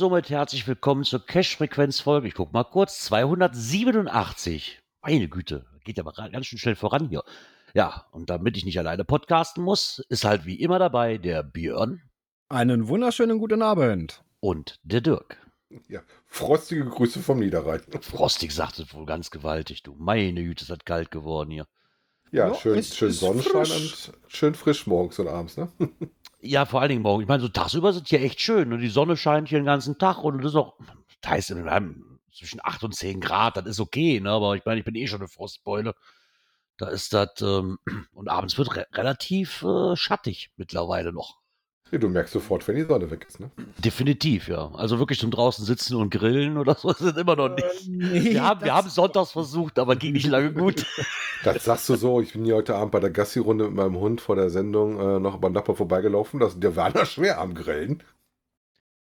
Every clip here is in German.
somit herzlich willkommen zur Cash-Frequenz-Folge. Ich guck mal kurz. 287. Meine Güte, geht ja mal ganz schön schnell voran hier. Ja, und damit ich nicht alleine podcasten muss, ist halt wie immer dabei der Björn Einen wunderschönen guten Abend. und der Dirk. Ja, frostige Grüße vom Niederrhein. Frostig sagt es wohl ganz gewaltig, du. Meine Güte, es hat kalt geworden hier. Ja, Ja, schön, ist- schön ist Sonnenschein frisch. und schön frisch morgens und abends, ne? Ja, vor allen Dingen morgen. Ich meine, so tagsüber sind hier echt schön. Und die Sonne scheint hier den ganzen Tag und es ist auch, da ist wir haben zwischen 8 und 10 Grad, das ist okay, ne? Aber ich meine, ich bin eh schon eine Frostbeule. Da ist das, ähm, und abends wird re relativ äh, schattig mittlerweile noch. Ja, du merkst sofort, wenn die Sonne weg ist, ne? Definitiv, ja. Also wirklich zum draußen sitzen und grillen oder so ist es immer noch nicht. nee, Wir haben, wir haben sonntags versucht, aber ging nicht lange gut. Das sagst du so. Ich bin hier heute Abend bei der Gassi-Runde mit meinem Hund vor der Sendung äh, noch beim Nachbar vorbeigelaufen. Das, der war da schwer am Grillen.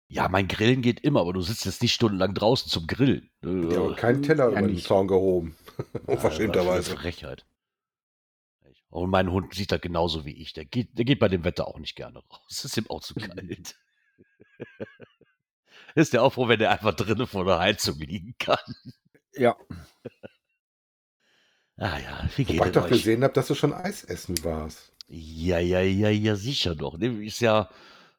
Ja, mein Grillen geht immer, aber du sitzt jetzt nicht stundenlang draußen zum Grillen. Äh, Ja, und keinen Teller ja über den. Zaun gehoben. Ja, das ist Unverschämterweise. eine Frechheit. Und mein Hund sieht das genauso wie ich. Der geht, der geht bei dem Wetter auch nicht gerne raus. Es ist ihm auch zu kalt. ist der auch froh, wenn der einfach drinnen vor der Heizung liegen kann. Ja, Ah ja, wie geht Wobei ich doch euch? gesehen habe, dass du schon Eis essen warst. Ja, ja, ja, ja, sicher doch. Ist ja,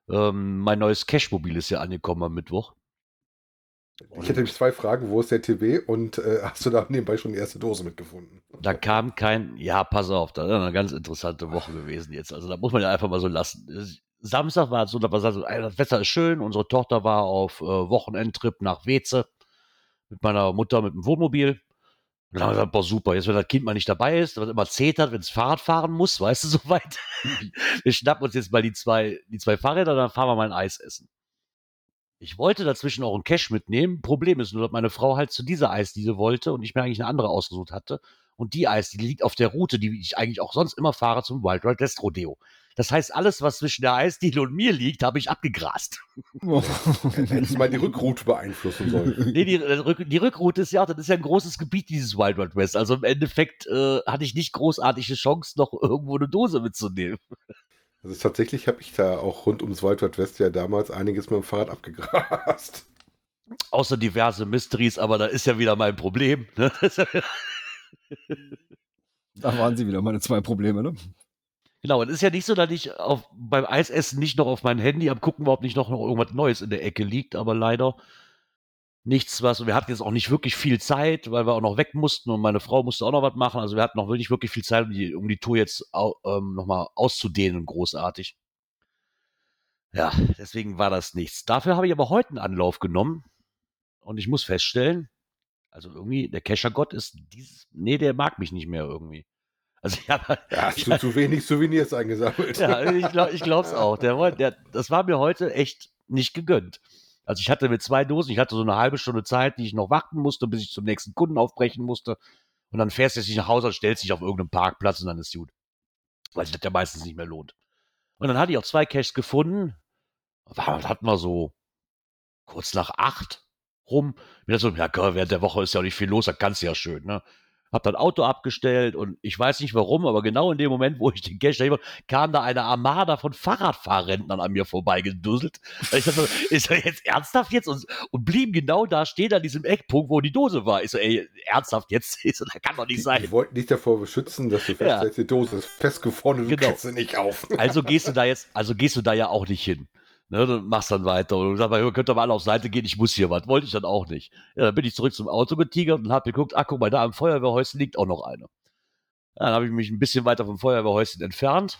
ähm, mein neues Cashmobil ist ja angekommen am Mittwoch. Ich hätte nämlich zwei Fragen. Wo ist der TB? Und äh, hast du da nebenbei schon die erste Dose mitgefunden? Da kam kein, ja, pass auf, da ist eine ganz interessante Woche gewesen jetzt. Also da muss man ja einfach mal so lassen. Samstag war es so, da war so, das Wetter ist schön. Unsere Tochter war auf äh, Wochenendtrip nach Weze mit meiner Mutter mit dem Wohnmobil. Und dann haben wir gesagt, boah, super, jetzt wenn das Kind mal nicht dabei ist, was immer zetert, wenn es Fahrrad fahren muss, weißt du, soweit. wir schnappen uns jetzt mal die zwei, die zwei Fahrräder, dann fahren wir mal ein Eis essen. Ich wollte dazwischen auch einen Cash mitnehmen. Problem ist nur, dass meine Frau halt zu dieser Eisdiele wollte und ich mir eigentlich eine andere ausgesucht hatte. Und die Eisdiele liegt auf der Route, die ich eigentlich auch sonst immer fahre zum Wild Wild West Rodeo. Das heißt, alles, was zwischen der Eisdiele und mir liegt, habe ich abgegrast. Hättest du mal die Rückroute beeinflussen sollen. Nee, die, äh, die Rückroute ist ja, das ist ja ein großes Gebiet, dieses Wild Wild West. Also im Endeffekt äh, hatte ich nicht großartige Chance, noch irgendwo eine Dose mitzunehmen. Also tatsächlich habe ich da auch rund ums Wild Wild West ja damals einiges mit dem Fahrrad abgegrast. Außer diverse Mysteries, aber da ist ja wieder mein Problem. Ne? Da waren sie wieder meine zwei Probleme, ne? Genau, und es ist ja nicht so, dass ich auf, beim Eisessen nicht noch auf mein Handy am gucken, ob nicht noch, noch irgendwas Neues in der Ecke liegt, aber leider nichts, was. Und wir hatten jetzt auch nicht wirklich viel Zeit, weil wir auch noch weg mussten und meine Frau musste auch noch was machen. Also wir hatten noch nicht wirklich viel Zeit, um die, um die Tour jetzt ähm, nochmal auszudehnen, großartig. Ja, deswegen war das nichts. Dafür habe ich aber heute einen Anlauf genommen und ich muss feststellen, also irgendwie, der Keschergott ist dieses, nee, der mag mich nicht mehr irgendwie. Also ich habe Ja, hast du zu wenig Souvenirs eingesammelt. ja, ich, glaub, ich glaub's auch. Der, der, das war mir heute echt nicht gegönnt. Also ich hatte mit zwei Dosen, ich hatte so eine halbe Stunde Zeit, die ich noch warten musste, bis ich zum nächsten Kunden aufbrechen musste. Und dann fährst du jetzt nicht nach Hause und stellst dich auf irgendeinem Parkplatz und dann ist gut. Weil sich das ja meistens nicht mehr lohnt. Und dann hatte ich auch zwei Caches gefunden. War, hatten wir so kurz nach acht rum. Dachte so, ja, während der Woche ist ja auch nicht viel los, da kannst du ja schön, ne? Hab das Auto abgestellt und ich weiß nicht warum, aber genau in dem Moment, wo ich den Cash da kam da eine Armada von Fahrradfahrrentnern an mir vorbeigedusselt. Und Ich dachte, so, ist er jetzt ernsthaft jetzt? Und, und blieben genau da stehen an diesem Eckpunkt, wo die Dose war. Ich so, ey, ernsthaft jetzt? Ich so, das kann doch nicht Die sein. wollten dich davor beschützen, dass du Ja. feststellst, die Dose ist festgefroren und du Genau. kriegst sie nicht auf. Also gehst du da jetzt, also gehst du da ja auch nicht hin. Ne, du machst dann weiter und sagst, mal, könnt ihr mal auf Seite gehen, ich muss hier was. Wollte ich dann auch nicht. Ja, dann bin ich zurück zum Auto getigert und hab geguckt, ach guck mal, da am Feuerwehrhäuschen liegt auch noch eine. Ja, dann habe ich mich ein bisschen weiter vom Feuerwehrhäuschen entfernt.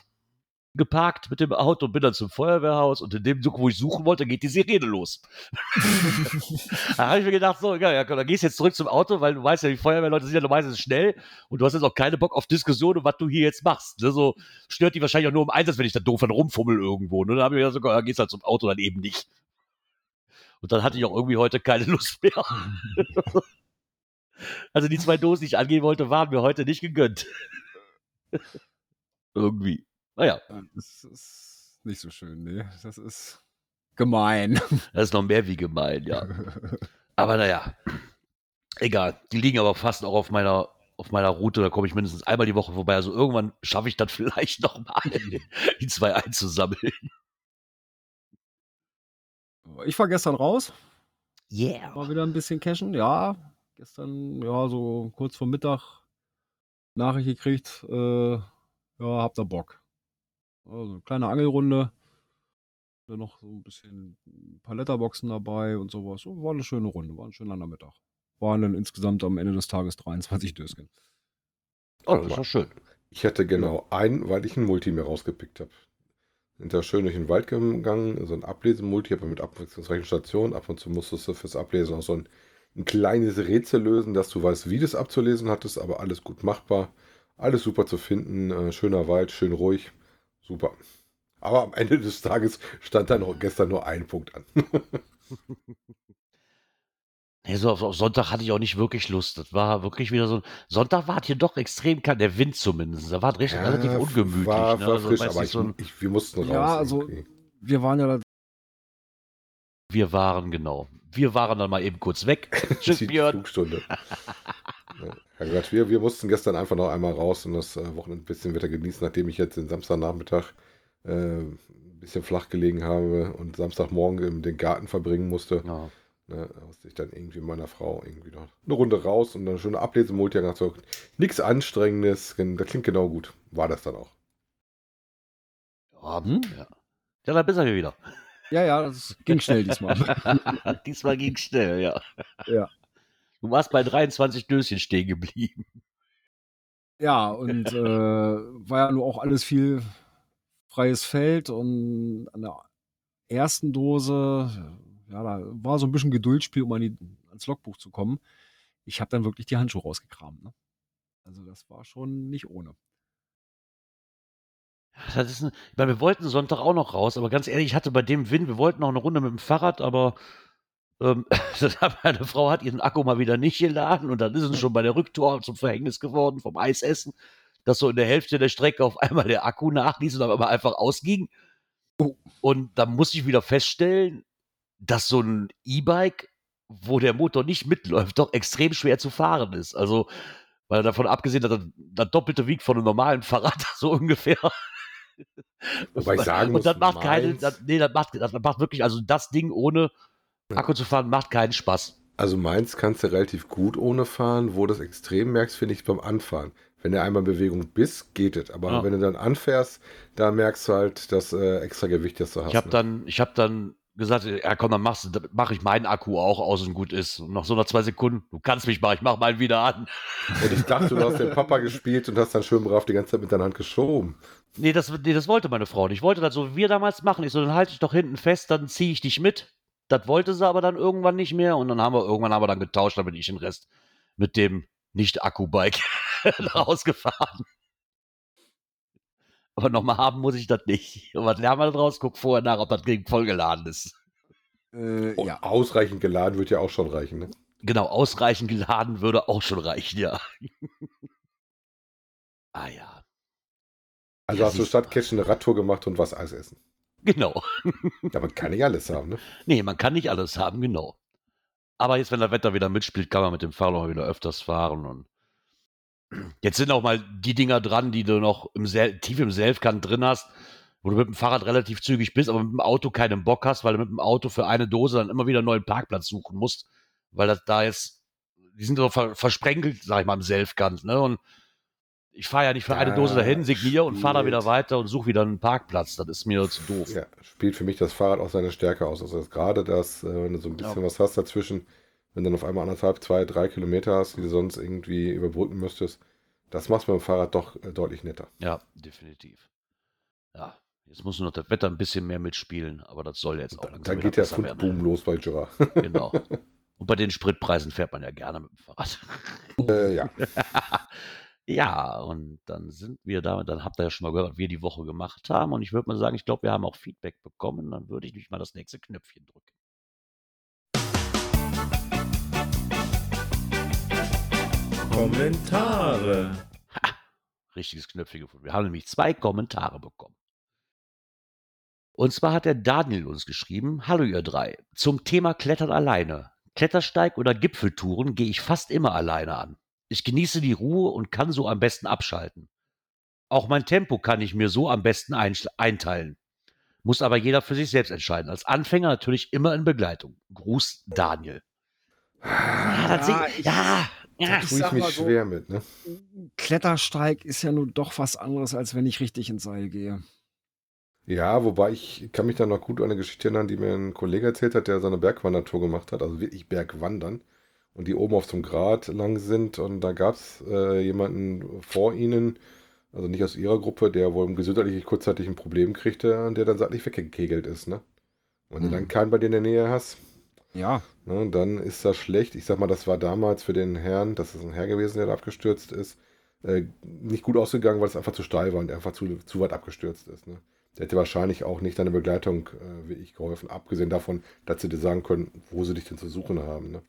Geparkt mit dem Auto, bin dann zum Feuerwehrhaus und in dem Zug, wo ich suchen wollte, geht die Sirene los. da habe ich mir gedacht, so, ja, ja, dann gehst du jetzt zurück zum Auto, weil du weißt ja, die Feuerwehrleute sind ja normalerweise schnell und du hast jetzt auch keine Bock auf Diskussion und was du hier jetzt machst. Ne? So stört die wahrscheinlich auch nur im Einsatz, wenn ich da doof dann rumfummel irgendwo. Ne? Dann habe ich mir gedacht, so, dann gehst halt zum Auto dann eben nicht. Und dann hatte ich auch irgendwie heute keine Lust mehr. also die zwei Dosen, die ich angehen wollte, waren mir heute nicht gegönnt. irgendwie. Naja, Das ist nicht so schön, nee. Das ist gemein. das ist noch mehr wie gemein, ja. Aber naja, egal. Die liegen aber fast auch auf meiner, auf meiner Route. Da komme ich mindestens einmal die Woche vorbei. Also irgendwann schaffe ich dann vielleicht noch mal, die zwei einzusammeln. Ich war gestern raus, Yeah. war wieder ein bisschen cashen. Ja, gestern, ja, so kurz vor Mittag Nachricht gekriegt, äh, ja, habt ihr Bock. Also, kleine Angelrunde. Dann noch so ein bisschen ein paar Letterboxen dabei und sowas. So, war eine schöne Runde, war ein schöner Nachmittag. Waren dann insgesamt am Ende des Tages 23 Dösken. Oh, das ist doch schön. Ich hatte genau einen, weil ich ein Multi mir rausgepickt habe. Sind da schön durch den Wald gegangen, so ein Ablesemulti, aber mit abwechslungsreichen Stationen. Ab und zu musstest du fürs Ablesen auch so ein, ein kleines Rätsel lösen, dass du weißt, wie du es abzulesen hattest, aber alles gut machbar. Alles super zu finden, äh, schöner Wald, schön ruhig, super. Aber am Ende des Tages stand da noch gestern nur ein Punkt an. Nee, so auf, auf Sonntag hatte ich auch nicht wirklich Lust. Das war wirklich wieder so ein. Sonntag war es hier doch extrem kalt, der Wind zumindest. Da war es recht relativ Ja, ungemütlich. War, ne? war Also, frisch, weiß aber ich, so ein, ich, wir mussten raus. Ja, also- irgendwie. Wir waren ja da wir waren, genau. Wir waren dann mal eben kurz weg. Tschüss, Björn. Flugstunde. ja, Herrgott, wir, wir mussten gestern einfach noch einmal raus und das äh, Wochenende ein bisschen Wetter genießen, nachdem ich jetzt den Samstagnachmittag äh, ein bisschen flach gelegen habe und Samstagmorgen in den Garten verbringen musste. Ja. Ne, da musste ich dann irgendwie mit meiner Frau irgendwie noch eine Runde raus und dann eine schöne Ablesemulti so, nichts Anstrengendes, das klingt genau gut. War das dann auch. Ja, hm? ja. ja, da bist du wieder. Ja, ja, das ging schnell diesmal. Diesmal ging schnell, ja. Ja. Du warst bei 23 Döschen stehen geblieben. Ja, und äh, war ja nur auch alles viel freies Feld und an der ersten Dose, ja, da war so ein bisschen Geduldsspiel, um an die, ans Logbuch zu kommen. Ich habe dann wirklich die Handschuhe rausgekramt. Ne? Also das war schon nicht ohne. Das ist ein, ich meine, wir wollten Sonntag auch noch raus, aber ganz ehrlich, ich hatte bei dem Wind, wir wollten auch eine Runde mit dem Fahrrad, aber meine Frau hat ihren Akku mal wieder nicht geladen und dann ist es schon bei der Rücktour zum Verhängnis geworden vom Eisessen, dass so in der Hälfte der Strecke auf einmal der Akku nachließ und aber einfach ausging. Oh. Und da muss ich wieder feststellen, dass so ein E-Bike, wo der Motor nicht mitläuft, doch extrem schwer zu fahren ist. Also, weil davon abgesehen, dass das, das doppelte wiegt von einem normalen Fahrrad, so ungefähr. Wobei ich sagen muss, Und das macht keine, das, nee, das macht, das macht wirklich, also das Ding ohne Akku zu fahren, macht keinen Spaß. Also meins kannst du relativ gut ohne fahren. Wo du das extrem merkst, finde ich beim Anfahren. Wenn du einmal in Bewegung bist, geht es. Aber Ja. wenn du dann anfährst, da merkst du halt das äh, extra Gewicht, das du hast. Ich habe ne? dann, ich habe dann gesagt, ja komm, dann machst du, mache ich meinen Akku auch aus und gut ist. Und nach so nach zwei Sekunden, du kannst mich mal, ich mach meinen wieder an. Und ich dachte, du hast den Papa gespielt und hast dann schön brav die ganze Zeit mit deiner Hand geschoben. Nee, das, nee, das wollte meine Frau nicht. Ich wollte das so wie wir damals machen. Ich so, dann halte ich doch hinten fest, dann ziehe ich dich mit. Das wollte sie aber dann irgendwann nicht mehr. Und dann haben wir irgendwann haben wir dann getauscht, dann bin ich den Rest mit dem Nicht-Akku-Bike rausgefahren. Aber nochmal haben muss ich das nicht. Und was lernen wir daraus? Guck vorher nach, ob das Ding vollgeladen ist. Äh, Und ja. ausreichend geladen wird ja auch schon reichen. Ne? Genau, ausreichend geladen würde auch schon reichen, ja. ah ja, Also Ja, hast du statt Catchen eine Radtour gemacht und was Eis essen. Genau. Ja, man kann nicht alles haben, ne? Nee, man kann nicht alles haben, genau. Aber jetzt, wenn das Wetter wieder mitspielt, kann man mit dem Fahrrad wieder öfters fahren. Und jetzt sind auch mal die Dinger dran, die du noch im Sel tief im Selfkant drin hast, wo du mit dem Fahrrad relativ zügig bist, aber mit dem Auto keinen Bock hast, weil du mit dem Auto für eine Dose dann immer wieder einen neuen Parkplatz suchen musst, weil das da jetzt, die sind so ver versprenkelt, sag ich mal, im Selfkant, ne? Und ich fahre ja nicht für eine Ja, Dose dahin, signiere und fahre da wieder weiter und suche wieder einen Parkplatz. Das ist mir zu doof. Ja, spielt für mich das Fahrrad auch seine Stärke aus. Also gerade das, äh, wenn du so ein bisschen Ja. was hast dazwischen, wenn du dann auf einmal anderthalb, zwei, drei Kilometer hast, die du sonst irgendwie überbrücken müsstest, das machst du mit dem Fahrrad doch äh, deutlich netter. Ja, definitiv. Ja. Jetzt muss nur noch das Wetter ein bisschen mehr mitspielen, aber das soll jetzt auch Dann, dann geht der. Fundboom los bei Jura. Genau. Und bei den Spritpreisen fährt man ja gerne mit dem Fahrrad. äh, ja. ja, und dann sind wir da, dann habt ihr ja schon mal gehört, was wir die Woche gemacht haben. Und ich würde mal sagen, ich glaube, wir haben auch Feedback bekommen. Dann würde ich mich mal das nächste Knöpfchen drücken. Kommentare. richtiges Knöpfchen gefunden. Wir haben nämlich zwei Kommentare bekommen. Und zwar hat der Daniel uns geschrieben, Hallo ihr drei, zum Thema Klettern alleine. Klettersteig oder Gipfeltouren gehe ich fast immer alleine an. Ich genieße die Ruhe und kann so am besten abschalten. Auch mein Tempo kann ich mir so am besten einteilen. Muss aber jeder für sich selbst entscheiden. Als Anfänger natürlich immer in Begleitung. Gruß Daniel. Ja, das Ja, sehe- ich- ja, ja. Da Ich tue ich sag mich mal so- schwer mit, ne? Klettersteig ist ja nun doch was anderes, als wenn ich richtig ins Seil gehe. Ja, wobei ich kann mich da noch gut an eine Geschichte erinnern, die mir ein Kollege erzählt hat, der so eine Bergwandertour gemacht hat, also wirklich Bergwandern. Und die oben auf so einem Grat lang sind und da gab es äh, jemanden vor ihnen, also nicht aus ihrer Gruppe, der wohl gesundheitlich kurzzeitig ein Problem kriegte und der dann seitlich weggekegelt ist, ne? Wenn du Mhm. dann keinen bei dir in der Nähe hast, Ja, ne, dann ist das schlecht. Ich sag mal, das war damals für den Herrn, das ist ein Herr gewesen, der da abgestürzt ist, äh, nicht gut ausgegangen, weil es einfach zu steil war und einfach zu, zu weit abgestürzt ist, ne? Der hätte wahrscheinlich auch nicht deine Begleitung äh, wie ich geholfen, abgesehen davon, dass sie dir sagen können, wo sie dich denn zu suchen haben. Ne?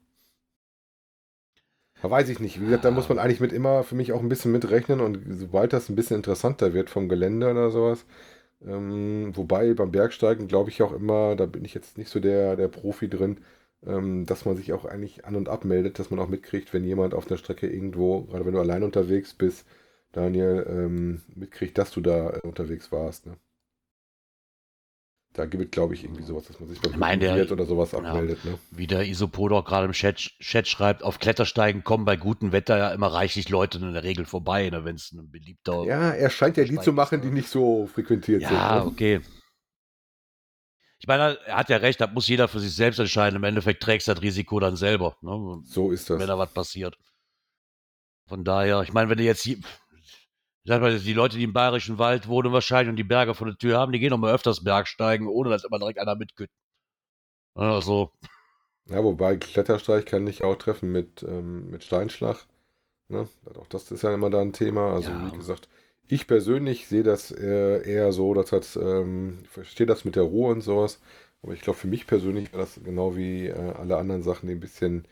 Da weiß ich nicht. Wie gesagt, da muss man eigentlich mit immer für mich auch ein bisschen mitrechnen und sobald das ein bisschen interessanter wird vom Gelände oder sowas, ähm, wobei beim Bergsteigen glaube ich auch immer, da bin ich jetzt nicht so der, der Profi drin, ähm, dass man sich auch eigentlich an- und abmeldet, dass man auch mitkriegt, wenn jemand auf der Strecke irgendwo, gerade wenn du allein unterwegs bist, Daniel, ähm, mitkriegt, dass du da äh, unterwegs warst. Ne? Da gibt es, glaube ich, irgendwie sowas, dass man sich beim Ich meine, der- Hütten oder sowas ja. abmeldet. Ne? Wie der Isopod auch gerade im Chat, Chat schreibt, auf Klettersteigen kommen bei gutem Wetter ja immer reichlich Leute in der Regel vorbei, ne, wenn es ein beliebter. Ja, er scheint ja die zu machen, die nicht so frequentiert Ja, sind. ne? okay. Ich meine, er hat ja recht, das muss jeder für sich selbst entscheiden. Im Endeffekt trägst du das Risiko dann selber, ne, So ist das. wenn da was passiert. Von daher, ich meine, wenn du jetzt hier, sag mal, die Leute, die im Bayerischen Wald wohnen wahrscheinlich und die Berge vor der Tür haben, die gehen doch mal öfters Bergsteigen, ohne dass immer direkt einer mitkütt. Also, Ja, wobei Klettersteig kann dich auch treffen mit, ähm, mit Steinschlag. Ne? Auch das ist ja immer da ein Thema. Also Ja. wie gesagt, ich persönlich sehe das eher, eher so, dass das, ähm, ich verstehe das mit der Ruhe und sowas. Aber ich glaube, für mich persönlich wäre das genau wie äh, alle anderen Sachen, die ein bisschen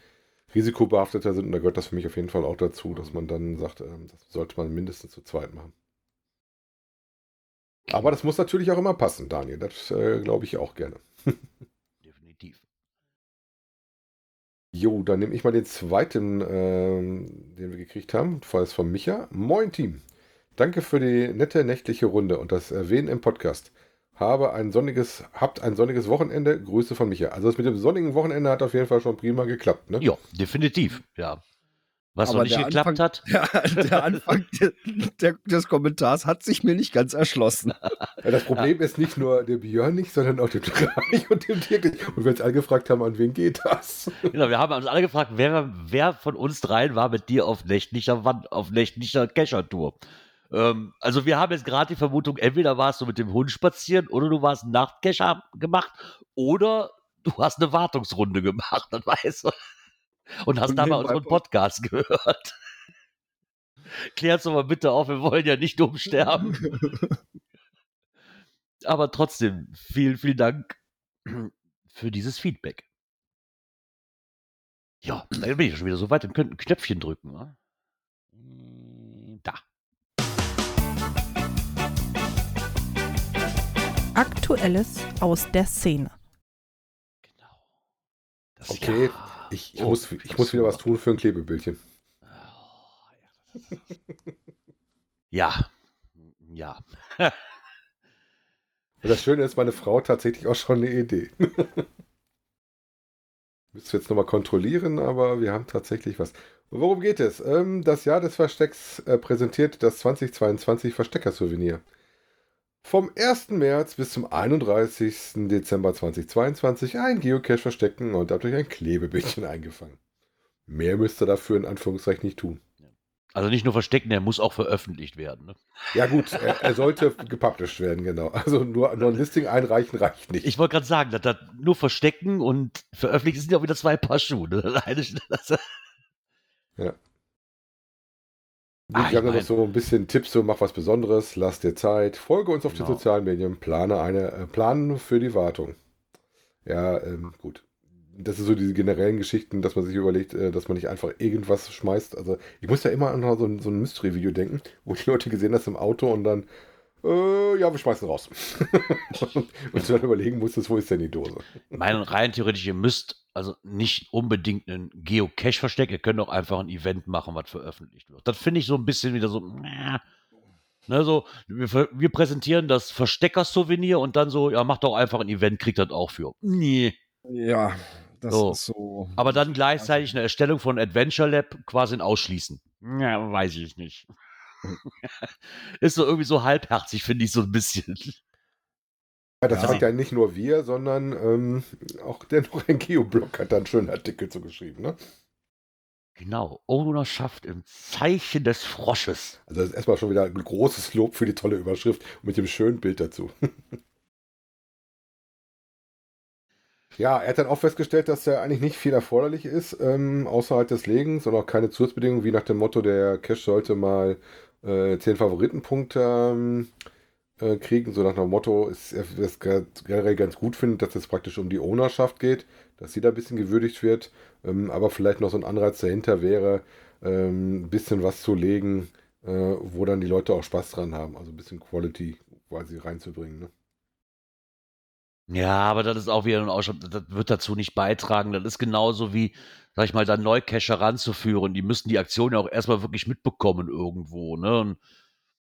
risikobehafteter sind. Und da gehört das für mich auf jeden Fall auch dazu, dass man dann sagt, ähm, das sollte man mindestens zu zweit machen. Aber das muss natürlich auch immer passen, Daniel. Das äh, glaube ich auch gerne. definitiv. Jo, dann nehme ich mal den zweiten, ähm, den wir gekriegt haben. Es von Micha. Moin Team. Danke für die nette nächtliche Runde und das Erwähnen im Podcast. Habe ein sonniges, habt ein sonniges Wochenende. Grüße von Micha. Also das mit dem sonnigen Wochenende hat auf jeden Fall schon prima geklappt, ne? Ja, definitiv, ja. Was Aber noch nicht der geklappt Anfang- hat, Ja, der Anfang de- der, des Kommentars hat sich mir nicht ganz erschlossen. Ja, das Problem ist nicht nur der Björn nicht, sondern auch dem Dreieich und dem Dirk. Und wir uns alle gefragt haben, an wen geht das? genau, wir haben uns alle gefragt, wer, wer von uns dreien war mit dir auf nächtlicher Wand, auf nächtlicher Keschertour. Ähm, also wir haben jetzt gerade die Vermutung, entweder warst du mit dem Hund spazieren oder du warst einen Nachtkescher gemacht oder du hast eine Wartungsrunde gemacht, das weißt du. Und hast dabei unseren Podcast gehört. Klär's doch mal bitte auf, wir wollen ja nicht dumm sterben. Aber trotzdem, vielen, vielen Dank für dieses Feedback. Ja, da bin ich schon wieder so weit und könnte ein Knöpfchen drücken. Ne? Aktuelles aus der Szene. Genau. Das Okay, Jahr. Ich, ich, Oh, muss, ich muss wieder was tun für ein Klebebildchen. Ja. Ja. Das Schöne ist, meine Frau hat tatsächlich auch schon eine Idee. Müsst ihr jetzt nochmal kontrollieren, aber wir haben tatsächlich was. Worum geht es? Ähm, das Jahr des Verstecks äh, präsentiert das 2022 Verstecker-Souvenir. Vom 1. März bis zum 31. Dezember 2022 ein Geocache verstecken und dadurch ein Klebebildchen eingefangen. Mehr müsst ihr dafür in Anführungszeichen nicht tun. Also nicht nur verstecken, der muss auch veröffentlicht werden. Ne? Ja gut, er, er sollte gepublished werden, genau. Also nur, nur ein Listing einreichen reicht nicht. Ich wollte gerade sagen, dass das nur verstecken und veröffentlichen sind ja auch wieder zwei Paar Schuhe. Ne? Das das. Ah, wir haben noch so ein bisschen Tipps, so mach was Besonderes, lass dir Zeit, folge uns auf Genau. den sozialen Medien, plane eine, äh, planen für die Wartung. Ja, ähm, gut. Das ist so diese generellen Geschichten, dass man sich überlegt, äh, dass man nicht einfach irgendwas schmeißt. Also ich muss ja immer an so ein, so ein Mystery-Video denken, wo die Leute gesehen haben im Auto und dann, äh, ja, wir schmeißen raus. und dann überlegen musstest, wo ist denn die Dose? mein rein theoretisch, ihr müsst also nicht unbedingt einen Geocache verstecken, ihr könnt auch einfach ein Event machen, was veröffentlicht wird. Das finde ich so ein bisschen wieder so, äh, ne, so, wir, wir präsentieren das Verstecker-Souvenir und dann so, ja, macht doch einfach ein Event, kriegt das auch für. Nee. Ja, das So. ist so. Aber dann gleichzeitig eine Erstellung von Adventure Lab quasi ein Ausschließen. Ja, weiß ich nicht. Ist so irgendwie so halbherzig, finde ich so ein bisschen. Ja, das Ja. sagt ja nicht nur wir, sondern ähm, auch der noch ein Geoblog hat da einen schönen Artikel zu geschrieben, ne? Genau, Ownerschaft im Zeichen des Frosches. Also das ist erstmal schon wieder ein großes Lob für die tolle Überschrift mit dem schönen Bild dazu. ja, er hat dann auch festgestellt, dass ja eigentlich nicht viel erforderlich ist, ähm, außerhalb des Legens und auch keine Zusatzbedingungen, wie nach dem Motto, der Cache sollte mal äh, 10 Favoritenpunkte ähm, äh, kriegen, so nach dem Motto, ist ge- generell ganz gut findet, dass es praktisch um die Ownerschaft geht, dass sie da ein bisschen gewürdigt wird, ähm, aber vielleicht noch so ein Anreiz dahinter wäre, ähm, ein bisschen was zu legen, äh, wo dann die Leute auch Spaß dran haben, also ein bisschen Quality quasi reinzubringen. Ne? Ja, aber das ist auch wieder ein Ausschau, das wird dazu nicht beitragen. Das ist genauso wie, sag ich mal, da Neucacher ranzuführen. Die müssen die Aktion ja auch erstmal wirklich mitbekommen irgendwo, ne? Und,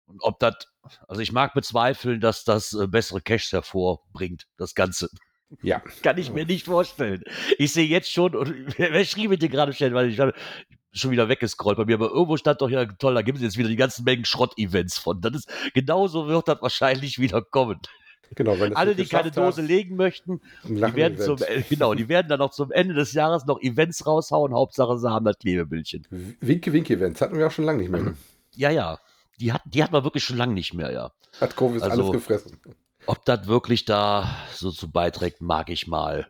und ob das, also ich mag bezweifeln, dass das äh, bessere Caches hervorbringt, das Ganze. Ja. Kann ich mir nicht vorstellen. Ich sehe jetzt schon, und wer, schrieb mir dir gerade schnell, weil ich habe schon wieder weggescrollt bei mir, aber irgendwo stand doch ja, toll, da gibt es jetzt wieder die ganzen Mengen Schrott-Events von. Das ist, genauso wird das wahrscheinlich wieder kommen. Genau, Alle, die keine Dose hast, legen möchten, die werden, zum, äh, genau, die werden dann auch zum Ende des Jahres noch Events raushauen. Hauptsache, sie haben das Klebebildchen. Winke-Winke-Events hatten wir auch schon lange nicht mehr. ne? Ja, ja. Die hat, die hat man wirklich schon lange nicht mehr, ja. Hat Covid Also- alles gefressen. Ob das wirklich da so zu beiträgt, mag ich mal.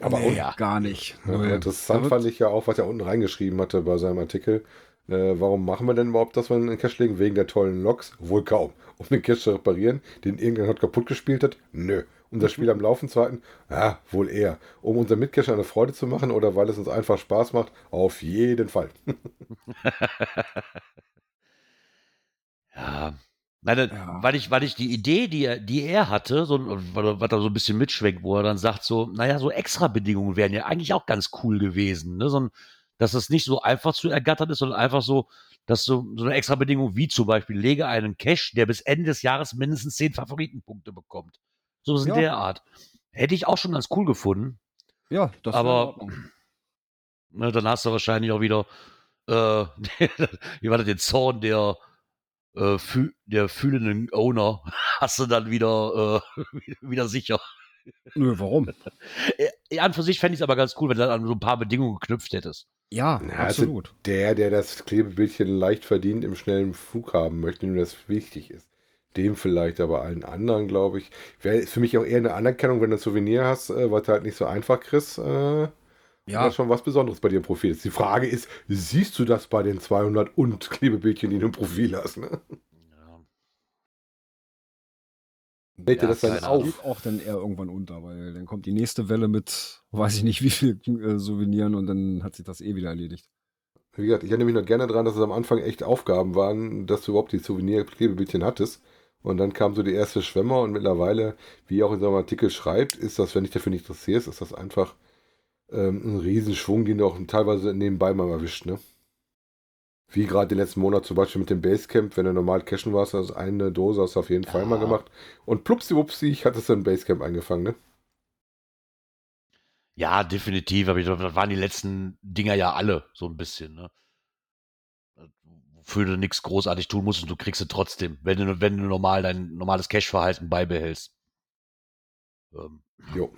Aber nee, ja. gar nicht. Ja, interessant fand ich ja auch, was er unten reingeschrieben hatte bei seinem Artikel. Äh, warum machen wir denn überhaupt, dass wir einen Cache legen? Wegen der tollen Loks? Wohl kaum. Um den Cache zu reparieren, den irgendein hat kaputt gespielt hat? Nö. Um das Spiel am Laufen zu halten? Ja, wohl eher. Um unseren Mitcacher eine Freude zu machen oder weil es uns einfach Spaß macht? Auf jeden Fall. Ja. Meine, Ja. Weil, ich, weil ich die Idee, die er, die er hatte, so, was er so ein bisschen mitschwenkt, wo er dann sagt, so, naja, so Extra-Bedingungen wären ja eigentlich auch ganz cool gewesen. Ne? So, ein- dass es nicht so einfach zu ergattern ist, sondern einfach so, dass so, so eine Extra-Bedingung wie zum Beispiel, lege einen Cache, der bis Ende des Jahres mindestens 10 Favoritenpunkte bekommt. So in Ja. der Art. Hätte ich auch schon ganz cool gefunden. Ja, das Aber- in. Ne, dann hast du wahrscheinlich auch wieder, äh, wie war das, den Zorn der, äh, der fühlenden Owner, hast du dann wieder, äh, wieder sicher. Nö, warum? An für sich fände ich es aber ganz cool, wenn du dann an so ein paar Bedingungen geknüpft hättest. Ja, Ja, absolut. Der, der das Klebebildchen leicht verdient im schnellen Flug haben möchte, dem das wichtig ist. Dem vielleicht, aber allen anderen, glaube ich. Wäre für mich auch eher eine Anerkennung, wenn du ein Souvenir hast, äh, was du halt nicht so einfach kriegst. Äh, Ja, ja. schon was Besonderes bei dir im Profil ist. Die Frage ist, siehst du das bei den 200 und Klebebildchen, die du im Profil hast? Ne? Ja. Fällt dir Ja, das dann auf? geht auch dann eher irgendwann unter, weil dann kommt die nächste Welle mit, weiß ich nicht wie viel äh, Souveniren und dann hat sich das eh wieder erledigt. Wie gesagt, ich erinnere mich noch gerne daran, dass es am Anfang echt Aufgaben waren, dass du überhaupt die Souvenir-Klebebildchen hattest. Und dann kam so die erste Schwemmer und mittlerweile, wie er auch in seinem Artikel schreibt, ist das, wenn dich dafür nicht interessierst, ist das einfach ähm, ein Riesenschwung, den du auch teilweise nebenbei mal erwischt, ne? Wie gerade den letzten Monat zum Beispiel mit dem Basecamp, wenn du normal cashen warst, also eine Dose hast du auf jeden Fall Ja. mal gemacht. Und plupsiwupsi, ich hatte es im Basecamp eingefangen, ne? ja, definitiv, aber ich glaube, das waren die letzten Dinger ja alle so ein bisschen, ne? Wofür du nichts großartig tun musst und du kriegst es trotzdem, wenn du, wenn du normal dein normales Cash-Verhalten beibehältst. Ähm, Jo.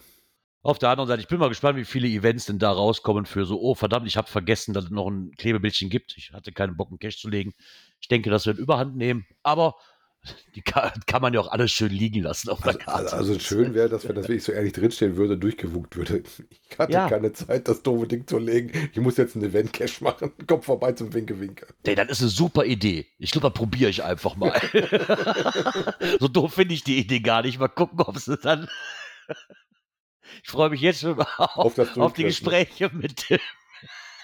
Auf der anderen Seite, ich bin mal gespannt, wie viele Events denn da rauskommen für so, oh verdammt, ich habe vergessen, dass es noch ein Klebebildchen gibt. Ich hatte keinen Bock, einen Cache zu legen. Ich denke, das wird Überhand nehmen, aber die kann, kann man ja auch alles schön liegen lassen auf der Also, Karte. also schön wäre, dass wenn das wirklich so ehrlich drinstehen würde, durchgewunkt würde. Ich hatte Ja. keine Zeit, das doofe Ding zu legen. Ich muss jetzt einen Event-Cache machen. Komm vorbei zum Winke-Winke. Nee, das ist eine super Idee. Ich glaube, da probiere ich einfach mal. so doof finde ich die Idee gar nicht. Mal gucken, ob sie dann. Ich freue mich jetzt schon auf, Auf auf die. Gespräche mit dem.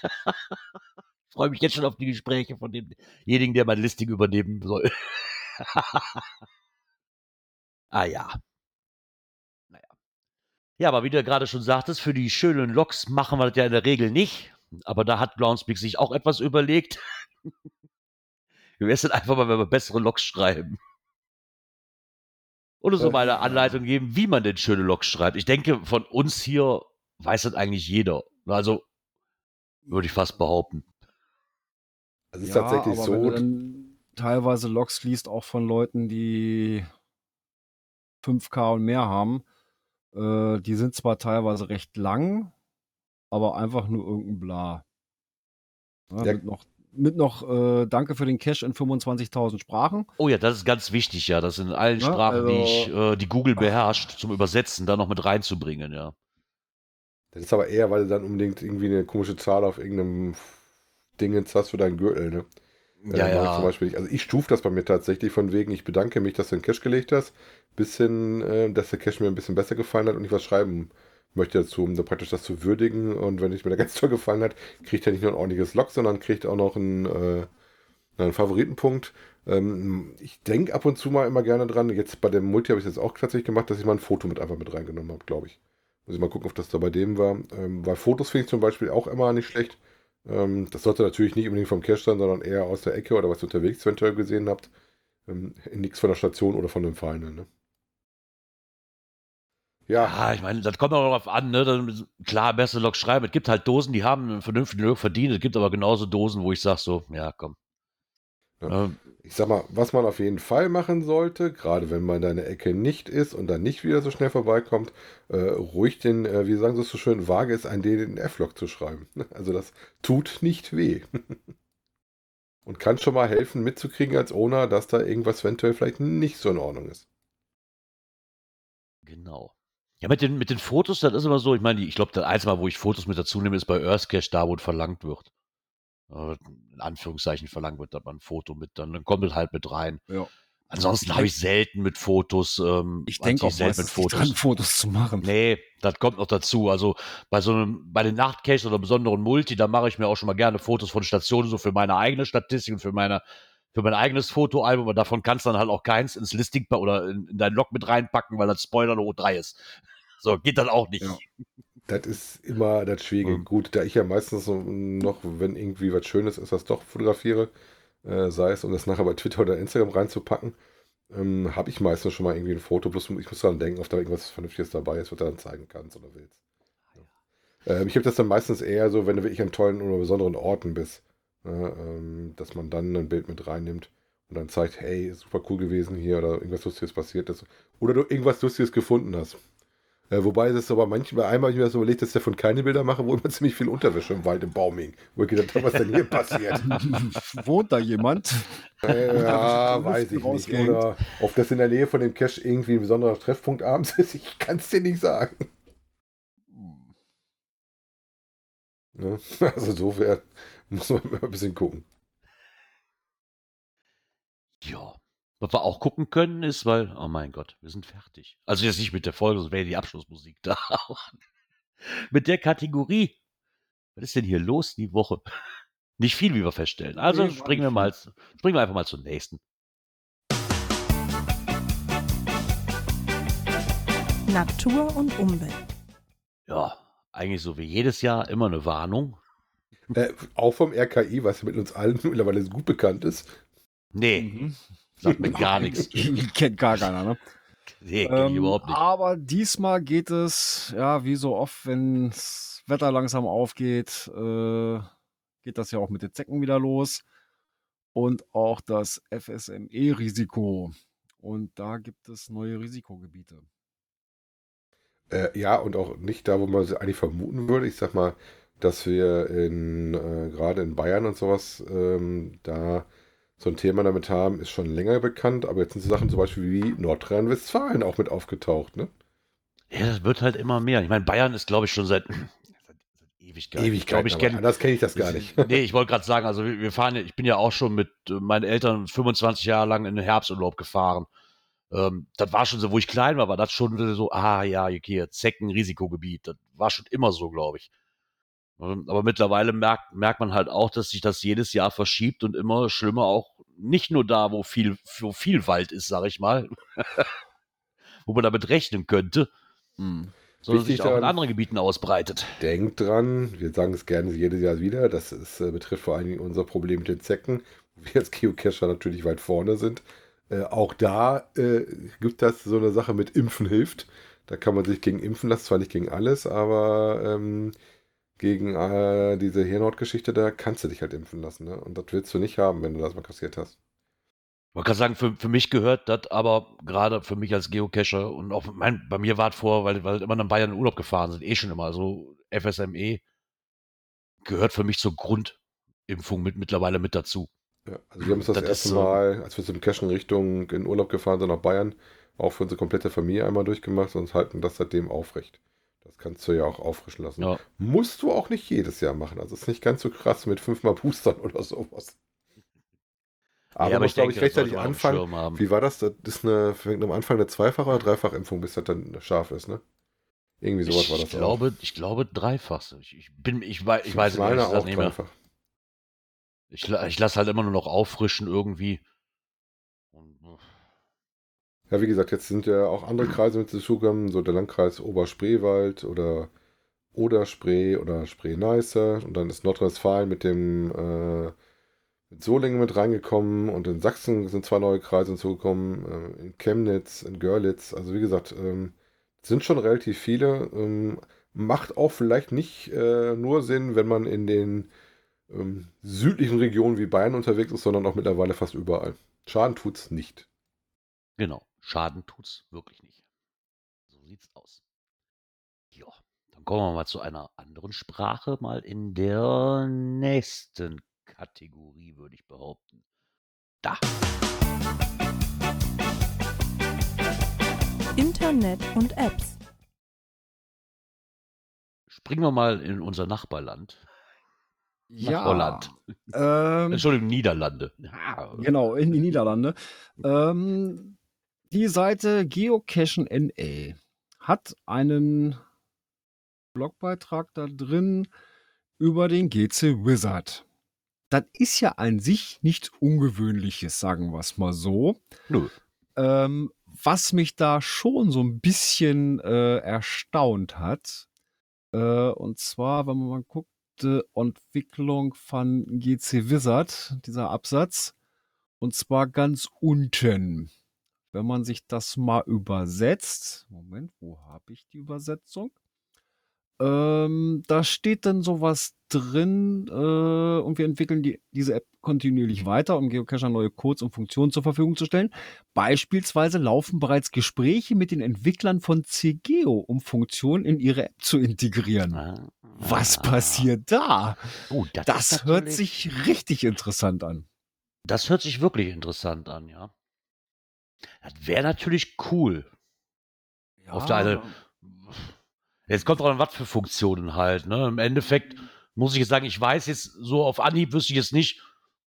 ich freue mich jetzt schon auf die Gespräche von demjenigen, der mein Listing übernehmen soll. ah ja. Naja. Ja, aber wie du gerade schon sagtest, für die schönen Loks machen wir das ja in der Regel nicht. Aber da hat Groundspeak sich auch etwas überlegt. Wir dann einfach mal, wenn wir bessere Loks schreiben. Oder so mal eine. Anleitung geben, wie man denn schöne Loks schreibt. Ich denke, von uns hier weiß das eigentlich jeder. Also, würde ich fast behaupten. Es ist Ja, tatsächlich aber so. Wenn du dann teilweise Logs liest, auch von Leuten, die 5K und mehr haben, äh, die sind zwar teilweise recht lang, aber einfach nur irgendein Bla. Ja, Ja. Mit noch, mit noch äh, Danke für den Cache in 25.000 Sprachen. Oh ja, das ist ganz wichtig, ja, das in allen Ja, Sprachen, die, ich, also- äh, die Google beherrscht, zum Übersetzen da noch mit reinzubringen, ja. Das ist aber eher, weil du dann unbedingt irgendwie eine komische Zahl auf irgendeinem Dingens hast für deinen Gürtel, ne? Ja, Äh, ja. Zum Beispiel, nicht. also ich stufe das bei mir tatsächlich von wegen, ich bedanke mich, dass du einen Cache gelegt hast, bis hin, äh, dass der Cache mir ein bisschen besser gefallen hat und ich was schreiben möchte dazu, um da praktisch das zu würdigen. Und wenn es mir da ganz toll gefallen hat, kriegt er nicht nur ein ordentliches Log, sondern kriegt auch noch einen, äh, einen Favoritenpunkt. Ähm, ich denke ab und zu mal immer gerne dran. Jetzt bei dem Multi habe ich das auch tatsächlich gemacht, dass ich mal ein Foto mit einfach mit reingenommen habe, glaube ich. Muss ich mal gucken, ob das da bei dem war. Ähm, weil Fotos finde ich zum Beispiel auch immer nicht schlecht. Ähm, das sollte natürlich nicht unbedingt vom Cache sein, sondern eher aus der Ecke oder was ihr unterwegs eventuell gesehen habt. Ähm, nichts von der Station oder von dem Final. Ne? Ja, Ja, ich meine, das kommt auch darauf an, ne? Dann, klar, beste Log schreiben. Es gibt halt Dosen, die haben einen vernünftigen Log verdient. Es gibt aber genauso Dosen, wo ich sage so, ja, komm. Ja. Ähm, ich sag mal, was man auf jeden Fall machen sollte, gerade wenn man in deiner Ecke nicht ist und dann nicht wieder so schnell vorbeikommt, äh, ruhig den, äh, wie sagen sie es so schön, wage es, ein DNF-Log zu schreiben. Also das tut nicht weh. und kann schon mal helfen, mitzukriegen als Owner, dass da irgendwas eventuell vielleicht nicht so in Ordnung ist. Genau. Ja, mit den, mit den Fotos, das ist immer so, ich meine, ich glaube, das einzige Mal, wo ich Fotos mit dazu nehme, ist bei Earthcache, da wo es verlangt wird. Äh, In Anführungszeichen verlangt wird, da man ein Foto mit, dann, dann kommt es halt mit rein. Ja. Ansonsten habe ich selten mit Fotos, ähm, Ich denke auch selten meistens nicht dran, Fotos zu machen. Nee, das kommt noch dazu. Also bei so einem, bei den Nachtcaches oder besonderen Multi, da mache ich mir auch schon mal gerne Fotos von Stationen, so für meine eigene Statistik und für meine, für mein eigenes Fotoalbum. Und davon kannst du dann halt auch keins ins Listing oder in, in dein Log mit reinpacken, weil das Spoiler eine O3 ist. So, geht dann auch nicht. Ja. Das ist immer das Schwierige. Mhm. Gut, da ich ja meistens noch, wenn irgendwie was Schönes ist, das doch fotografiere, äh, sei es, um das nachher bei Twitter oder Instagram reinzupacken, ähm, habe ich meistens schon mal irgendwie ein Foto. Bloß ich muss daran denken, ob da irgendwas Vernünftiges dabei ist, was du dann zeigen kannst oder willst. Ähm, ich habe das dann meistens eher so, wenn du wirklich an tollen oder besonderen Orten bist, dass man dann ein Bild mit reinnimmt und dann zeigt, hey, super cool gewesen hier oder irgendwas Lustiges passiert ist. Oder du irgendwas Lustiges gefunden hast. Äh, wobei es ist aber manchmal einmal ich mir das überlegt, dass ich davon keine Bilder mache, wo immer ziemlich viel Unterwäsche im Wald im Baum hing. Wo ich gedacht habe, was denn hier passiert? Wohnt da jemand? Äh, ja, weiß ich nicht. rausgehängt. Oder ob das in der Nähe von dem Cache irgendwie ein besonderer Treffpunkt abends ist, ich kann es dir nicht sagen. Ne? Also so wär, muss man immer ein bisschen gucken. Ja. Was wir auch gucken können, ist, weil, oh mein Gott, wir sind fertig. Also jetzt nicht mit der Folge, sonst wäre die Abschlussmusik da. mit der Kategorie. Was ist denn hier los die Woche? Nicht viel, wie wir feststellen. Also Nee, springen wir mal, springen wir einfach mal zum nächsten. Natur und Umwelt. Ja, eigentlich so wie jedes Jahr immer eine Warnung. Äh, auch vom RKI, was mit uns allen mittlerweile gut bekannt ist. Nee, Mhm. sagt mir gar nichts. Kennt gar keiner, ne? Nee, kenn ich Ähm, überhaupt nicht. Aber diesmal geht es, ja, wie so oft, wenn das Wetter langsam aufgeht, äh, geht das ja auch mit den Zecken wieder los. Und auch das FSME-Risiko. Und da gibt es neue Risikogebiete. Äh, ja, und auch nicht da, wo man sie eigentlich vermuten würde. Ich sag mal, dass wir in äh, gerade in Bayern und sowas ähm, da so ein Thema damit haben, ist schon länger bekannt, aber jetzt sind so Sachen zum Beispiel wie Nordrhein-Westfalen auch mit aufgetaucht, ne? Ja, das wird halt immer mehr. Ich meine, Bayern ist, glaube ich, schon seit, seit Ewigkeit. Ewigkeit, Ich glaube, ich anders kenne ich das gar nicht. Nee, ich wollte gerade sagen, also wir, fahren, ja- ich bin ja auch schon mit äh, meinen Eltern 25 Jahre lang in den Herbsturlaub gefahren. Ähm, das war schon so, wo ich klein war, war das schon so, ah ja, okay, Zecken, Risikogebiet. Das war schon immer so, glaube ich. Ähm, Aber mittlerweile merkt, merkt man halt auch, dass sich das jedes Jahr verschiebt und immer schlimmer auch nicht nur da, wo viel, wo viel Wald ist, sag ich mal, wo man damit rechnen könnte, Hm. sondern Wichtig sich auch in anderen Gebieten ausbreitet. Denkt dran, wir sagen es gerne jedes Jahr wieder, das ist, äh, betrifft vor allen Dingen unser Problem mit den Zecken, wo wir als Geocacher natürlich weit vorne sind. Äh, auch da äh, gibt das so eine Sache mit Impfen hilft. Da kann man sich gegen impfen lassen, zwar nicht gegen alles, aber ähm, gegen äh, diese Hirnhautgeschichte, da kannst du dich halt impfen lassen. Ne? Und das willst du nicht haben, wenn du das mal kassiert hast. Man kann sagen, für, für mich gehört das aber gerade für mich als Geocacher und auch mein, bei mir war es vor, weil, weil immer nach Bayern in Urlaub gefahren sind, eh schon immer so FSME gehört für mich zur Grundimpfung mit, mittlerweile mit dazu. Ja, also wir haben uns das, Das erste Mal, als wir zum Cachen Richtung in Urlaub gefahren sind nach Bayern, auch für unsere komplette Familie einmal durchgemacht und halten das seitdem aufrecht. Das kannst du ja auch auffrischen lassen. Ja. Musst du auch nicht jedes Jahr machen. Also ist nicht ganz so krass mit fünfmal Boostern oder sowas. Aber, Ja, man muss, glaube ich, rechtzeitig anfangen. Wie war das? Das ist eine, fängt am Anfang eine Zweifach- oder Dreifachimpfung, bis das dann scharf ist, ne? Irgendwie sowas ich, war das ich glaube, ich glaube dreifach. Ich, ich bin, ich weiß, ich weiß auch nicht mehr. dreifach. Ich, ich lasse halt immer nur noch auffrischen irgendwie. Ja, wie gesagt, jetzt sind ja auch andere Kreise mit dazugekommen, so der Landkreis Oberspreewald oder Oder-Spree oder Spree-Neiße. Und dann ist Nordrhein-Westfalen mit dem äh, mit Solingen mit reingekommen. Und in Sachsen sind zwei neue Kreise hinzugekommen, äh, in Chemnitz, in Görlitz, also wie gesagt, ähm, sind schon relativ viele, ähm, macht auch vielleicht nicht äh, nur Sinn, wenn man in den ähm, südlichen Regionen wie Bayern unterwegs ist, sondern auch mittlerweile fast überall. Schaden tut's nicht. Genau, Schaden tut's wirklich nicht. So sieht's aus. Ja, dann kommen wir mal zu einer anderen Sprache, mal in der nächsten Kategorie, würde ich behaupten. Da. Internet und Apps. Springen wir mal in unser Nachbarland. Nach Ja. Holland. Ähm, Entschuldigung, Niederlande. Ja, Genau, in die Niederlande. Ähm, die Seite Geocachen NA hat einen Blogbeitrag da drin über den GC Wizard. Das ist ja an sich nichts Ungewöhnliches, sagen wir es mal so. Nö. Ähm, was mich da schon so ein bisschen äh, erstaunt hat, äh, und zwar, wenn man mal guckt, äh, Entwicklung von GC Wizard, dieser Absatz, und zwar ganz unten. Wenn man sich das mal übersetzt, Moment, wo habe ich die Übersetzung? Ähm, da steht dann sowas drin äh, und wir entwickeln die, diese App kontinuierlich weiter, um Geocacher neue Codes und Funktionen zur Verfügung zu stellen. Beispielsweise laufen bereits Gespräche mit den Entwicklern von CGeo, um Funktionen in ihre App zu integrieren. Ah, Was ah. passiert da? Oh, das, Das hört sich richtig interessant an. Das hört sich wirklich interessant an, ja. Das wäre natürlich cool. Auf der eine- Jetzt kommt drauf an, was für Funktionen halt. Ne? Im Endeffekt muss ich jetzt sagen, ich weiß jetzt so auf Anhieb wüsste ich jetzt nicht,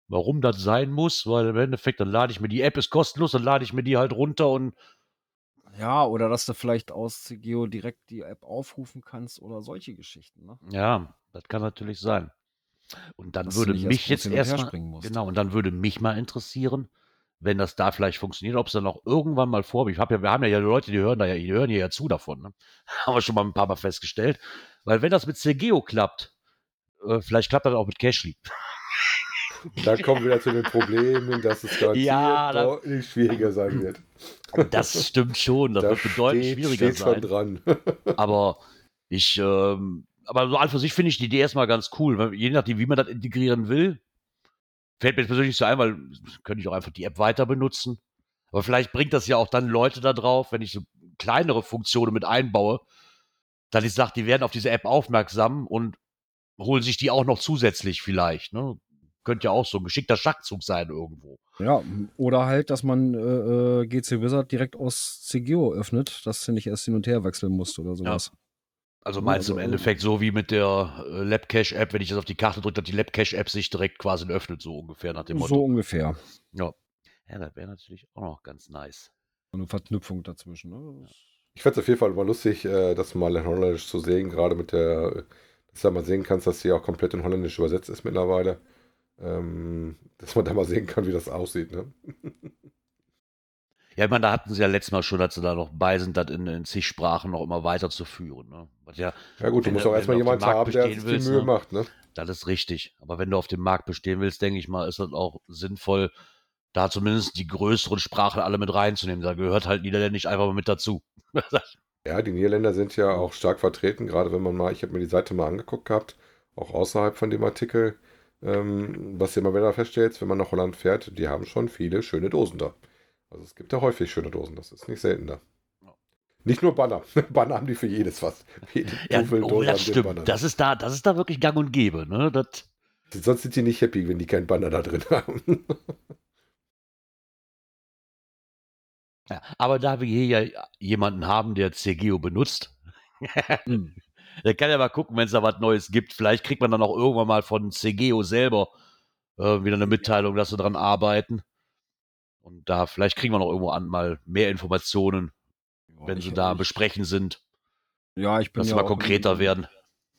warum das sein muss, weil im Endeffekt dann lade ich mir die App ist kostenlos, dann lade ich mir die halt runter und Ja, oder dass du vielleicht aus CGeo direkt die App aufrufen kannst oder solche Geschichten. Ne? ja, das kann natürlich sein. Und dann Dass würde mich jetzt erstmal genau und dann würde mich mal interessieren, wenn das da vielleicht funktioniert, ob es dann auch irgendwann mal vor. Ich habe ja, wir haben ja Leute, die hören da ja, die hören hier ja zu davon. Ne? Haben wir schon mal ein paar Mal festgestellt, weil wenn das mit CGeo klappt, äh, vielleicht klappt das auch mit Cashly. Da kommen wir wieder zu den Problemen, dass es garantiert Ja, da- deutlich schwieriger sein wird. Das stimmt schon, das Da wird bedeutend steht- schwieriger steht sein. dran. Aber ich, ähm, aber so an für sich finde ich die Idee erstmal ganz cool. Weil je nachdem, wie man das integrieren will, fällt mir jetzt persönlich so ein, weil könnte ich auch einfach die App weiter benutzen. Aber vielleicht bringt das ja auch dann Leute da drauf, wenn ich so kleinere Funktionen mit einbaue, dass ich sage, die werden auf diese App aufmerksam und holen sich die auch noch zusätzlich vielleicht. Ne? Könnte ja auch so ein geschickter Schachzug sein irgendwo. Ja, oder halt, dass man äh, äh GC Wizard direkt aus CGO öffnet, dass du nicht erst hin und her wechseln musst oder sowas. Also meinst du im Endeffekt so wie mit der äh, LabCache-App, wenn ich das auf die Karte drücke, dass die LabCache-App sich direkt quasi öffnet, so ungefähr nach dem Motto. So ungefähr. Ja. ja, das wäre natürlich auch noch ganz nice. Eine Verknüpfung dazwischen. Ne? Ich fände es auf jeden Fall mal lustig, äh, das mal in Holländisch zu sehen, gerade mit der, dass du da mal sehen kannst, dass sie auch komplett in Holländisch übersetzt ist mittlerweile. Ähm, dass man da mal sehen kann, wie das aussieht. Ne? Ja, ich meine, da hatten sie ja letztes Mal schon, dass sie da noch bei sind, das in, in zig Sprachen noch immer weiterzuführen. Ne? Was ja, Ja gut, du musst auch erstmal jemanden haben, der sich die Mühe ne? macht. Ne? das ist richtig. Aber wenn du auf dem Markt bestehen willst, denke ich mal, ist das auch sinnvoll, da zumindest die größeren Sprachen alle mit reinzunehmen. Da gehört halt Niederländisch einfach mal mit dazu. Ja, die Niederländer sind ja auch stark vertreten, gerade wenn man mal, ich habe mir die Seite mal angeguckt gehabt, auch außerhalb von dem Artikel, ähm, was du immer wieder feststellst, wenn man nach Holland fährt, die haben schon viele schöne Dosen da. Also es gibt ja häufig schöne Dosen, das ist nicht selten da. Ja. Nicht nur Banner. Banner haben die für jedes was. Für jede ja, oh, das Banner. stimmt. Das ist da, das ist da wirklich gang und gäbe. Ne? Das, Sonst sind die nicht happy, wenn die keinen Banner da drin haben. ja. Aber da wir hier ja jemanden haben, der CGO benutzt, Hm. der kann ja mal gucken, wenn es da was Neues gibt. Vielleicht kriegt man dann auch irgendwann mal von CGO selber äh, wieder eine Mitteilung, dass sie dran arbeiten. Und da, vielleicht kriegen wir noch irgendwo an mal mehr Informationen, wenn ich, sie da Besprechen sind, Ja, ich bin dass sie ja mal auch konkreter im, werden.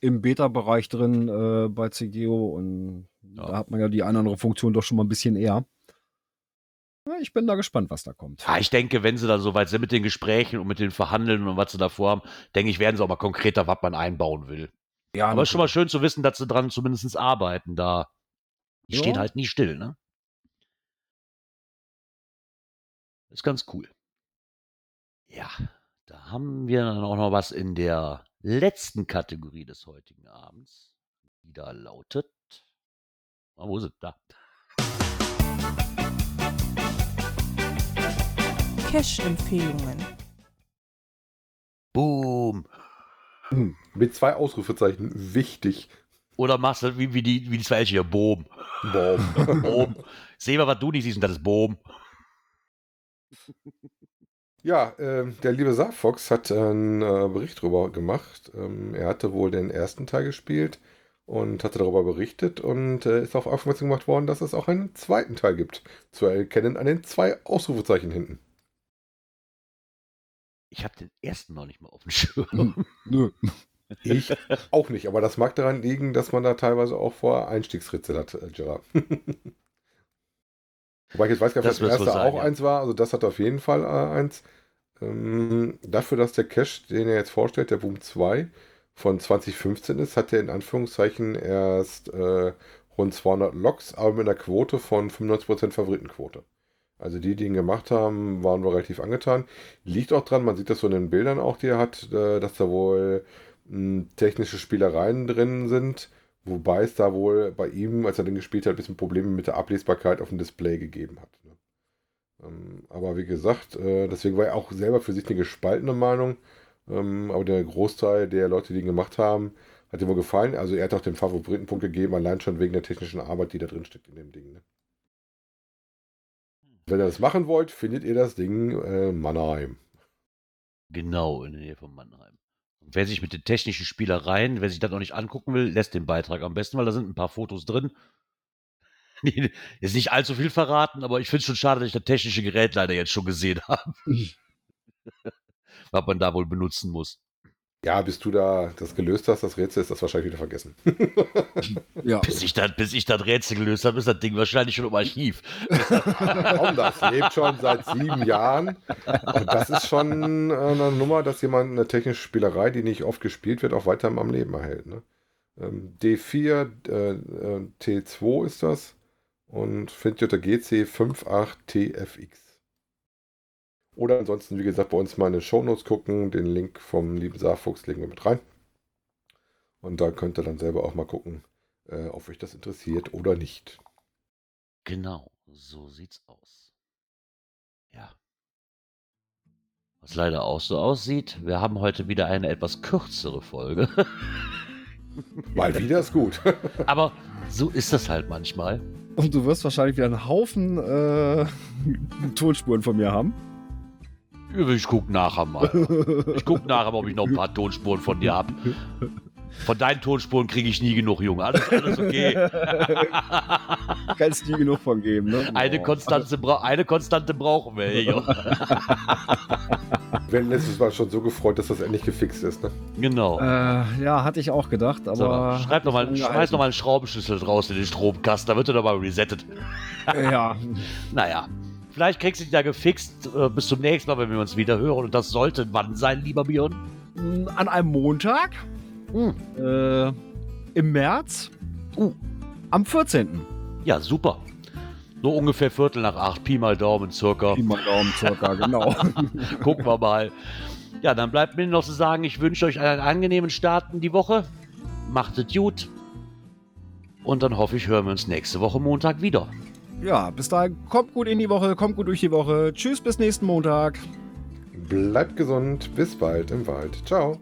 im Beta-Bereich drin äh, bei CGO und Ja. da hat man ja die eine oder andere Funktion doch schon mal ein bisschen eher. Ja, ich bin da gespannt, was da kommt. Ja, ich denke, wenn sie dann soweit sind mit den Gesprächen und mit den Verhandeln und was sie davor haben, denke ich, werden sie auch mal konkreter, was man einbauen will. Ja, Aber es ist schon mal schön zu wissen, dass sie dran zumindest arbeiten. Da die Ja. stehen halt nie still, ne? Ist ganz cool. Ja, da haben wir dann auch noch was in der letzten Kategorie des heutigen Abends, die da lautet. Ah, wo ist es? Da. Cash-Empfehlungen. Boom. Hm, Mit zwei Ausrufezeichen. Wichtig. Oder machst du wie, wie, die, wie die zwei Elche hier, Boom. Boom. Boom. Sehen wir, was du nicht siehst, und das ist Boom. Ja, ähm, der liebe Saarfox hat einen äh, Bericht darüber gemacht. Ähm, er hatte wohl den ersten Teil gespielt und hatte darüber berichtet und äh, ist darauf aufmerksam gemacht worden, dass es auch einen zweiten Teil gibt. Zu erkennen an den zwei Ausrufezeichen hinten. Ich habe den ersten noch nicht mal auf dem Schirm. Hm, Nö. Ich auch nicht, aber das mag daran liegen, dass man da teilweise auch vor Einstiegsritzel hat, äh, Gerard. Wobei ich jetzt weiß gar nicht, ob das erste so sein, auch ja. eins war. Also das hat auf jeden Fall äh, eins. Ähm, dafür, dass der Cache, den er jetzt vorstellt, der Boom 2 von 2015 ist, hat er in Anführungszeichen erst äh, rund 200 Loks, aber mit einer Quote von 95% Favoritenquote. Also die, die ihn gemacht haben, waren wohl relativ angetan. Liegt auch dran, man sieht das so in den Bildern auch, die er hat, äh, dass da wohl mh, technische Spielereien drin sind. Wobei es da wohl bei ihm, als er den gespielt hat, ein bisschen Probleme mit der Ablesbarkeit auf dem Display gegeben hat. Ne? Ähm, aber wie gesagt, äh, deswegen war er auch selber für sich eine gespaltene Meinung. Ähm, aber der Großteil der Leute, die ihn gemacht haben, hat ihm wohl gefallen. Also er hat auch den Favoritenpunkt gegeben, allein schon wegen der technischen Arbeit, die da drin steckt in dem Ding. Ne? Wenn ihr das machen wollt, findet ihr das Ding äh, Mannheim. Genau, in der Nähe von Mannheim. Wer sich mit den technischen Spielereien, wer sich das noch nicht angucken will, lässt den Beitrag am besten, weil da sind ein paar Fotos drin. Ist nicht allzu viel verraten, aber ich finde es schon schade, dass ich das technische Gerät leider jetzt schon gesehen habe. Was man da wohl benutzen muss. Ja, bis du da das gelöst hast, das Rätsel, ist das wahrscheinlich wieder vergessen. Ja, Bis ich das, bis ich das Rätsel gelöst habe, ist das Ding wahrscheinlich schon im Archiv. Komm, das lebt schon seit sieben Jahren. Und das ist schon äh, eine Nummer, dass jemand eine technische Spielerei, die nicht oft gespielt wird, auch weiter am Leben erhält. Ne? Ähm, D4, äh, äh, T2 ist das. Und findet ihr unter GC58TFX. Oder ansonsten, wie gesagt, bei uns mal in den Shownotes gucken. Den Link vom lieben Saarfuchs legen wir mit rein. Und da könnt ihr dann selber auch mal gucken, äh, ob euch das interessiert oder nicht. Genau, so sieht's aus. Ja. Was leider auch so aussieht, wir haben heute wieder eine etwas kürzere Folge. Mal wieder ist gut. Aber so ist das halt manchmal. Und du wirst wahrscheinlich wieder einen Haufen äh, Tonspuren von mir haben. Ich guck nachher mal. Ich guck nachher, ob ich noch ein paar Tonspuren von dir hab. Von deinen Tonspuren kriege ich nie genug, Junge. Alles, alles okay. Kannst nie genug von geben, ne? Eine. Konstante, bra eine Konstante brauchen wir. Ey, Junge. Wir haben letztes Mal schon so gefreut, dass das endlich gefixt ist. Ne? Genau. Äh, ja, hatte ich auch gedacht, So, aber. schreib noch mal, schmeiß noch mal einen Schraubenschlüssel draus in den Stromkasten, da wird er doch mal resettet. Ja, Naja, vielleicht kriegst du dich da gefixt äh, bis zum nächsten Mal, wenn wir uns wieder hören. Und das sollte wann sein, lieber Björn? an einem Montag Hm. äh, im März Uh. am 14. Ja, super. So ungefähr Viertel nach acht, Pi mal Daumen, circa. Pi mal Daumen circa, genau. Gucken wir mal. Ja, dann bleibt mir noch zu sagen, ich wünsche euch einen angenehmen Start in die Woche. Macht es gut. Und dann hoffe ich, hören wir uns nächste Woche Montag wieder. Ja, bis dahin, kommt gut in die Woche, kommt gut durch die Woche. Tschüss, bis nächsten Montag. Bleibt gesund. Bis bald im Wald. Ciao.